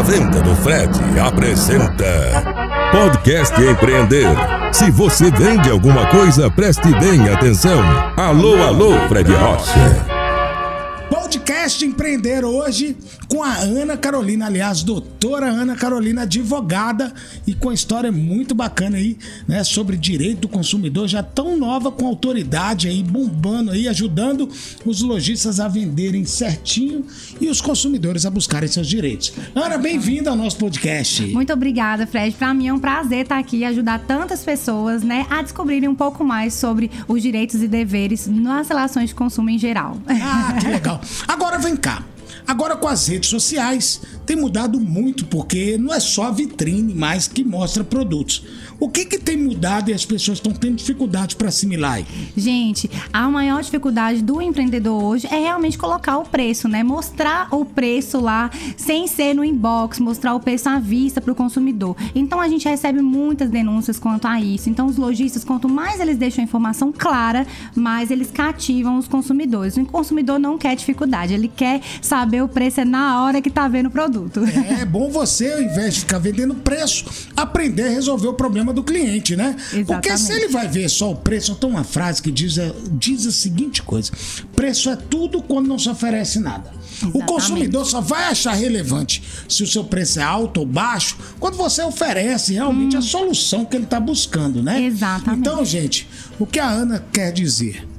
A Venda do Fred apresenta Podcast Empreender. Se você vende alguma coisa, preste bem atenção. Alô, alô, Fred Rocha. Podcast Empreender hoje com a Ana Carolina, aliás, doutora Ana Carolina, advogada e com a história muito bacana aí, né, sobre direito do consumidor, já tão nova com autoridade aí, bombando aí, ajudando os lojistas a venderem certinho e os consumidores a buscarem seus direitos. Ana, bem-vinda ao nosso podcast. Muito obrigada, Fred. Para mim é um prazer estar aqui e ajudar tantas pessoas, né, a descobrirem um pouco mais sobre os direitos e deveres nas relações de consumo em geral. Ah, que legal. Agora vem cá. Agora com as redes sociais tem mudado muito porque não é só a vitrine mais que mostra produtos. O que que tem mudado e as pessoas estão tendo dificuldade para assimilar? Gente, a maior dificuldade do empreendedor hoje é realmente colocar o preço, né? Mostrar o preço lá sem ser no inbox, mostrar o preço à vista para o consumidor. Então a gente recebe muitas denúncias quanto a isso. Então os lojistas, quanto mais eles deixam a informação clara, mais eles cativam os consumidores. O consumidor não quer dificuldade, ele quer saber o preço é na hora que tá vendo o produto. É, é bom você, ao invés de ficar vendendo preço, aprender a resolver o problema do cliente, né? Porque se ele vai ver só o preço, tem uma frase que diz a, diz a seguinte coisa: preço é tudo quando não se oferece nada. Exatamente. O consumidor só vai achar relevante se o seu preço é alto ou baixo quando você oferece realmente hum. a solução que ele está buscando, né? Exatamente. Então, gente, o que a Ana quer dizer?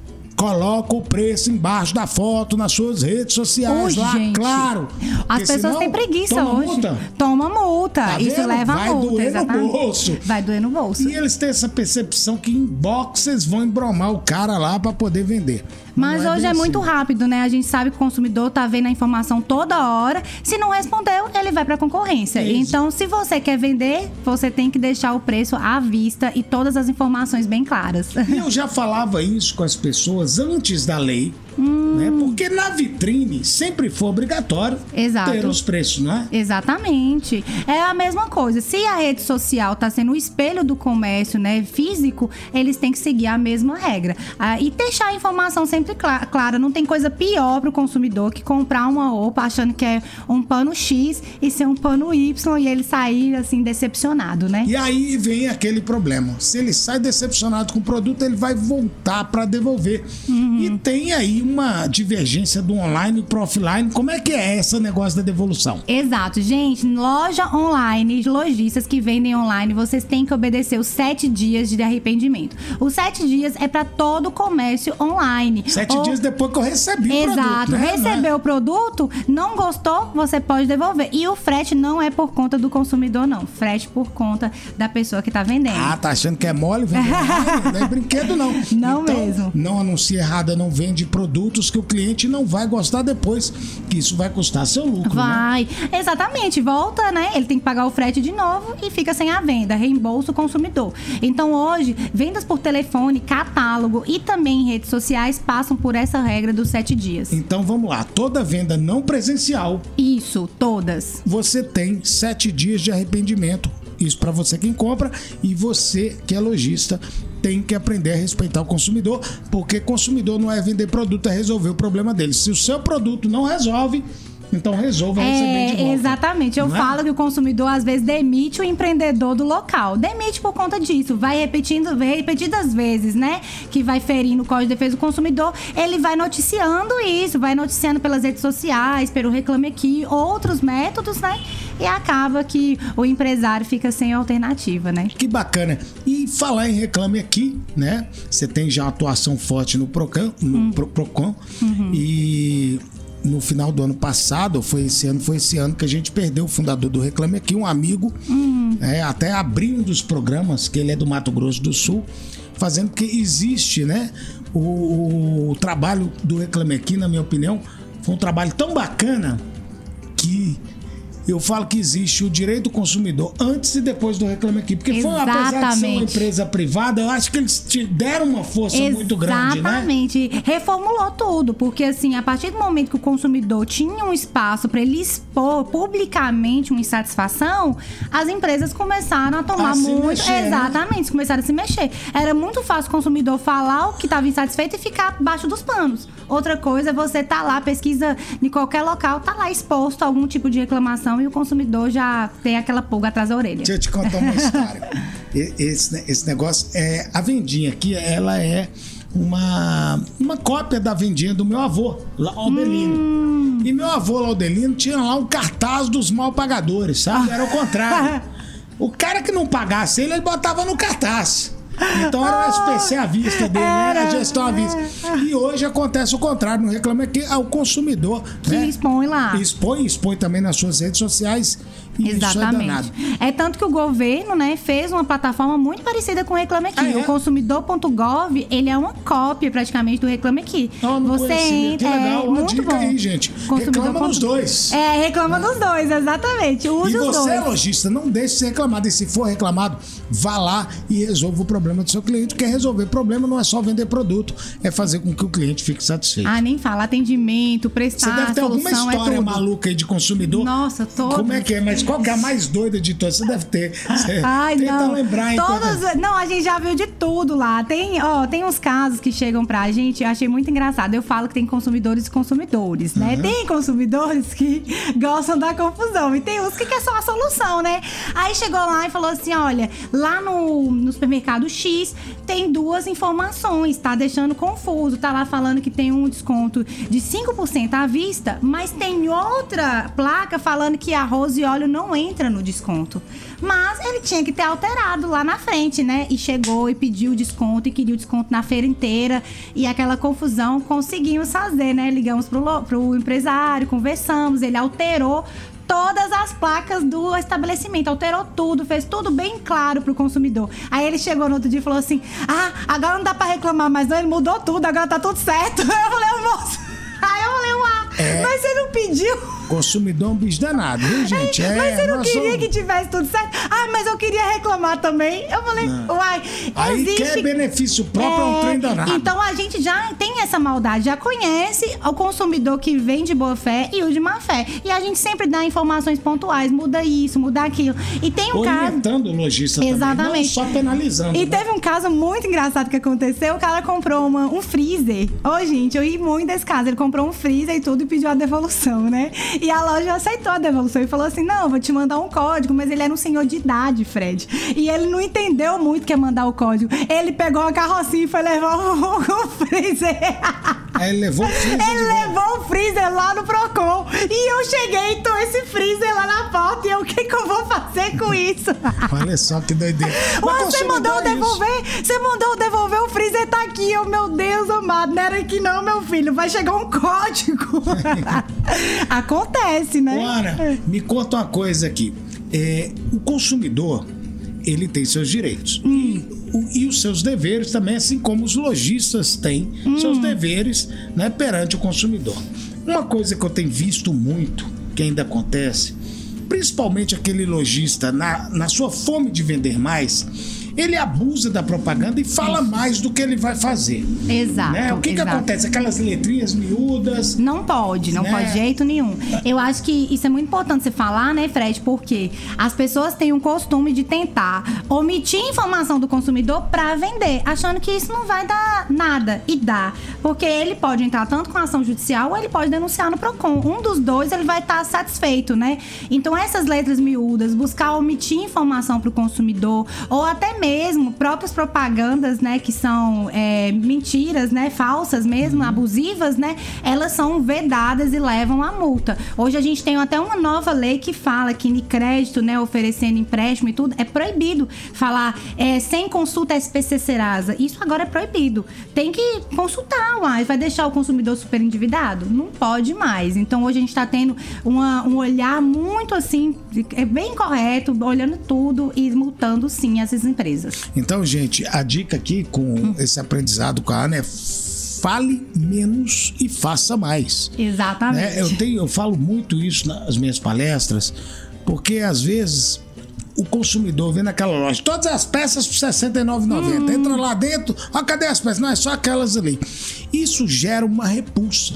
Coloca o preço embaixo da foto nas suas redes sociais lá, gente, claro. As pessoas têm preguiça toma hoje. Multa. Toma multa. Tá Isso vendo? leva Vai a multa. doer exatamente. no bolso. Vai doer no bolso. E eles têm essa percepção que em boxes vão embromar o cara lá para poder vender. Mas Não hoje é muito assim. rápido, né? A gente sabe que o consumidor tá vendo a informação toda hora. Se não respondeu, ele vai pra concorrência. Isso. Então, se você quer vender, você tem que deixar o preço à vista e todas as informações bem claras. E eu já falava isso com as pessoas antes da lei, Hum. Né? Porque na vitrine sempre foi obrigatório Exato. ter os preços, não é? Exatamente. É a mesma coisa. Se a rede social está sendo o espelho do comércio, né, físico, eles têm que seguir a mesma regra. Ah, e deixar a informação sempre clara. clara. Não tem coisa pior para o consumidor que comprar uma roupa achando que é um pano X e ser um pano Y e ele sair assim decepcionado, né? E aí vem aquele problema. Se ele sai decepcionado com o produto, ele vai voltar para devolver. Uhum. E tem aí uma divergência do online pro offline. Como é que é esse negócio da devolução? Exato, gente. Loja online, lojistas que vendem online, vocês têm que obedecer os sete dias de arrependimento. Os sete dias é para todo o comércio online. Sete Ou- dias depois que eu recebi o Exato. produto. né? Recebeu o produto, não gostou, você pode devolver. E o frete não é por conta do consumidor, não. Frete por conta da pessoa que tá vendendo. Ah, tá achando que é mole? Vende online? não é brinquedo, não. Não então, mesmo. Não anuncia errada, não vende produtos que o cliente não vai gostar depois. Que isso vai custar seu lucro. Né? Vai. Exatamente. Volta, né? Ele tem que pagar o frete de novo e fica sem a venda. Reembolso o consumidor. Então, hoje, vendas por telefone, catálogo e também redes sociais passam por essa regra dos sete dias. Então vamos lá. Toda venda não presencial, Isso, todas. você tem sete dias de arrependimento. Isso para você quem compra e você que é lojista tem que aprender a respeitar o consumidor, porque consumidor não é vender produto, é resolver o problema dele. Se o seu produto não resolve, então resolva receber de volta. É, exatamente. Eu é? falo que o consumidor às vezes demite o empreendedor do local. Demite por conta disso. Vai repetindo repetidas vezes, né? Que vai ferindo o Código de Defesa do Consumidor. Ele vai noticiando isso, vai noticiando pelas redes sociais, pelo Reclame Aqui, outros métodos, né? E acaba que o empresário fica sem alternativa, né? Que bacana. E falar em reclame aqui, né? Você tem já uma atuação forte no Procon, no Hum. Pro- Procon Uhum. e no final do ano passado, foi esse ano, foi esse ano que a gente perdeu o fundador do Reclame Aqui, um amigo, né? até abriu um dos programas, que ele é do Mato Grosso do Sul, fazendo que existe, né? O, o- o trabalho do Reclame Aqui, na minha opinião, foi um trabalho tão bacana que eu falo que existe o direito do consumidor antes e depois do Reclame Aqui. Porque foi, apesar de ser uma Exatamente. empresa privada, eu acho que eles te deram uma força muito grande, né? Exatamente. Reformulou tudo, porque assim, a partir do momento que o consumidor tinha um espaço para ele expor publicamente uma insatisfação, as empresas começaram a tomar A muito, mexer, né? exatamente, começaram a se mexer. Era muito fácil o consumidor falar o que estava insatisfeito e ficar abaixo dos panos. Outra coisa é você tá lá, pesquisa em qualquer local, tá lá exposto a algum tipo de reclamação e o consumidor já tem aquela pulga atrás da orelha. Deixa eu te contar uma história. esse, esse negócio é. A vendinha aqui, ela é uma, uma cópia da vendinha do meu avô, Laudelino. Hum. E meu avô Laudelino tinha lá um cartaz dos mal pagadores, sabe? Era o contrário. o cara que não pagasse ele, ele botava no cartaz. Então era o SPC à vista dele, né? a gestão à vista. E hoje acontece o contrário, não reclama que é o consumidor. Que né? expõe lá. Expõe, expõe também nas suas redes sociais Exatamente. É, é, tanto que o governo, né, fez uma plataforma muito parecida com o Reclame Aqui. Ah, é? O consumidor.gov, ele é uma cópia praticamente do Reclame Aqui. Não Você entra, é muito bom. Aí, gente. Reclama nos dois. É, reclama nos dois, exatamente. Use e você, dois. É lojista, não deixe de ser reclamado. E se for reclamado, vá lá e resolva o problema do seu cliente. Quer resolver problema não é só vender produto, é fazer com que o cliente fique satisfeito. Ah, nem fala. Atendimento, prestar, Você deve ter alguma é história é maluca aí de consumidor. Nossa, todas. Como é que é? Mas qual que é a mais doida de todas? Você deve ter. Você Ai, tenta não. lembrar. Todas, Não, a gente já viu de tudo lá. Tem, ó, tem uns casos que chegam pra gente, eu achei muito engraçado. Eu falo que tem consumidores e consumidores, né? Uhum. Tem consumidores que gostam da confusão e tem uns que quer só a solução, né? Aí chegou lá e falou assim: olha, lá no, no supermercado X tem duas informações, tá deixando confuso. Tá lá falando que tem um desconto de 5% à vista, mas tem outra placa falando que arroz e óleo não entra no desconto. Mas ele tinha que ter alterado lá na frente, né? E chegou e pediu o desconto e queria o desconto na feira inteira. E aquela confusão conseguimos fazer, né? Ligamos pro, pro empresário, conversamos, ele alterou todas as placas do estabelecimento, alterou tudo, fez tudo bem claro pro consumidor. Aí ele chegou no outro dia e falou assim: Ah, agora não dá pra reclamar mais, não, ele mudou tudo, agora tá tudo certo. Eu falei, moço. Aí eu falei, uau, é... mas você não pediu. Consumidor é um bicho danado, viu, gente? É, mas você não queria somos... que tivesse tudo certo? Ah, mas eu queria reclamar também. Eu falei, não. uai, Aí existe... quer benefício próprio é um trem danado. Então a gente já tem essa maldade, já conhece o consumidor que vem de boa fé e o de má fé. E a gente sempre dá informações pontuais, muda isso, muda aquilo. E tem um Orientando caso... o lojista Exatamente. também, não só penalizando. E né? teve um caso muito engraçado que aconteceu, o cara comprou uma, um freezer. Ô, oh, gente, eu ri muito desse caso. Ele comprou um freezer e tudo e pediu a devolução, né? E a loja aceitou a devolução e falou assim: não, vou te mandar um código, mas ele era um senhor de idade, Fred. E ele não entendeu muito que é mandar o código. Ele pegou a carrocinha e foi levar o, o freezer. Ele levou o freezer. Ele levou o freezer lá no Procon. E eu cheguei e tô esse freezer lá na porta. E eu, o que, que eu vou fazer com isso? Olha só que doideira. você mandou devolver? Você mandou devolver o freezer, tá aqui. Oh, meu Deus amado. Não era aqui não, meu filho. Vai chegar um código. Acontece, né? Ana, me conta uma coisa aqui. É, o consumidor, ele tem seus direitos. Hum. E, e, os seus deveres também, assim como os lojistas têm hum. seus deveres né, perante o consumidor. Uma coisa que eu tenho visto muito, que ainda acontece, principalmente aquele lojista, na, na sua fome de vender mais, ele abusa da propaganda e fala mais do que ele vai fazer. Exato. Né? O que, exato. que acontece? Aquelas letrinhas miúdas. Não pode, não né? pode de jeito nenhum. Eu acho que isso é muito importante você falar, né, Fred? Porque as pessoas têm um costume de tentar omitir informação do consumidor para vender, achando que isso não vai dar nada. E dá. Porque ele pode entrar tanto com ação judicial ou ele pode denunciar no PROCON. Um dos dois ele vai estar tá satisfeito, né? Então essas letras miúdas, buscar omitir informação para o consumidor ou até mesmo próprias propagandas, né, que são é, mentiras, né, falsas mesmo, uhum. abusivas, né, elas são vedadas e levam a multa. Hoje a gente tem até uma nova lei que fala que em crédito, né, oferecendo empréstimo e tudo, é proibido falar é, sem consulta SPC Serasa. Isso agora é proibido. Tem que consultar, mas vai deixar o consumidor super endividado? Não pode mais. Então hoje a gente está tendo uma, um olhar muito assim, é bem correto, olhando tudo e multando sim essas empresas empresas. Então, gente, a dica aqui com hum. esse aprendizado com a Ana é fale menos e faça mais. Exatamente. Né? Eu, tenho, eu falo muito isso nas minhas palestras, porque às vezes o consumidor vê naquela loja todas as peças por R$ 69,90. Hum. Entra lá dentro, ó, cadê as peças? Não, é só aquelas ali. Isso gera uma repulsa.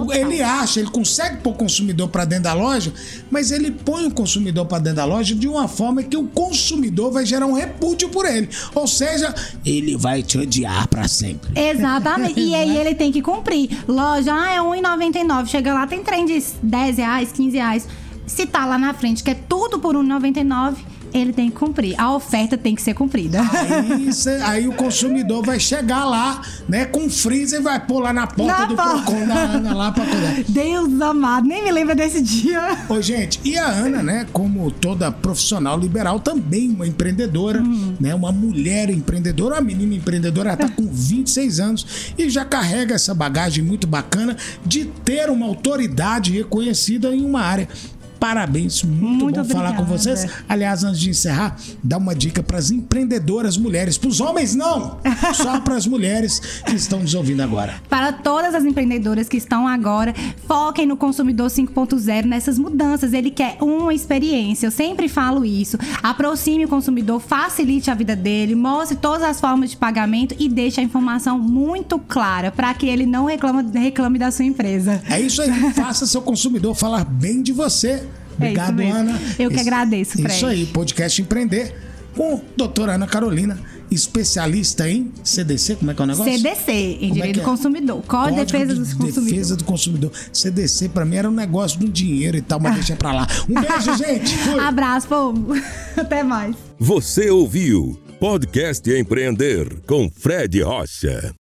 Total. Ele acha, ele consegue pôr o consumidor para dentro da loja, mas ele põe o consumidor para dentro da loja de uma forma que o consumidor vai gerar um repúdio por ele. Ou seja, ele vai te odiar para sempre. Exatamente. e aí ele tem que cumprir. Loja, ah, é R$1,99. Chega lá, tem trem de 10 reais, 15 reais se tá lá na frente que é tudo por R$1,99, ele tem que cumprir. A oferta tem que ser cumprida. Aí, cê- aí o consumidor vai chegar lá, né, com freezer e vai pôr lá na porta Na do porta. Procon da Ana lá pra cuidar. Deus amado, nem me lembra desse dia. Ô, gente, e a Ana, né, como toda profissional liberal, também uma empreendedora, né, uma mulher empreendedora, uma menina empreendedora, ela tá com 26 anos e já carrega essa bagagem muito bacana de ter uma autoridade reconhecida em uma área. Parabéns, muito, Muito bom falar com obrigada. vocês. Aliás, antes de encerrar, dá uma dica para as empreendedoras mulheres, para os homens não, só para as mulheres que estão nos ouvindo agora. Para todas as empreendedoras que estão agora, foquem no consumidor 5.0 nessas mudanças. Ele quer uma experiência. Eu sempre falo isso. Aproxime o consumidor, facilite a vida dele, mostre todas as formas de pagamento e deixe a informação muito clara para que ele não reclama, reclame da sua empresa. É isso aí, faça seu consumidor falar bem de você. Obrigado, É. Ana. Eu que agradeço, Fred. Isso aí, podcast Empreender com a doutora Ana Carolina, especialista em CDC, como é que é o negócio? CDC, em Como é Direito que do é? Consumidor. Código de Defesa de dos Consumidores. Defesa do Consumidor. CDC pra mim era um negócio do dinheiro e tal, mas deixa pra lá. Um beijo, gente. Fui. Abraço, povo. Até mais. Você ouviu Podcast Empreender com Fred Rocha.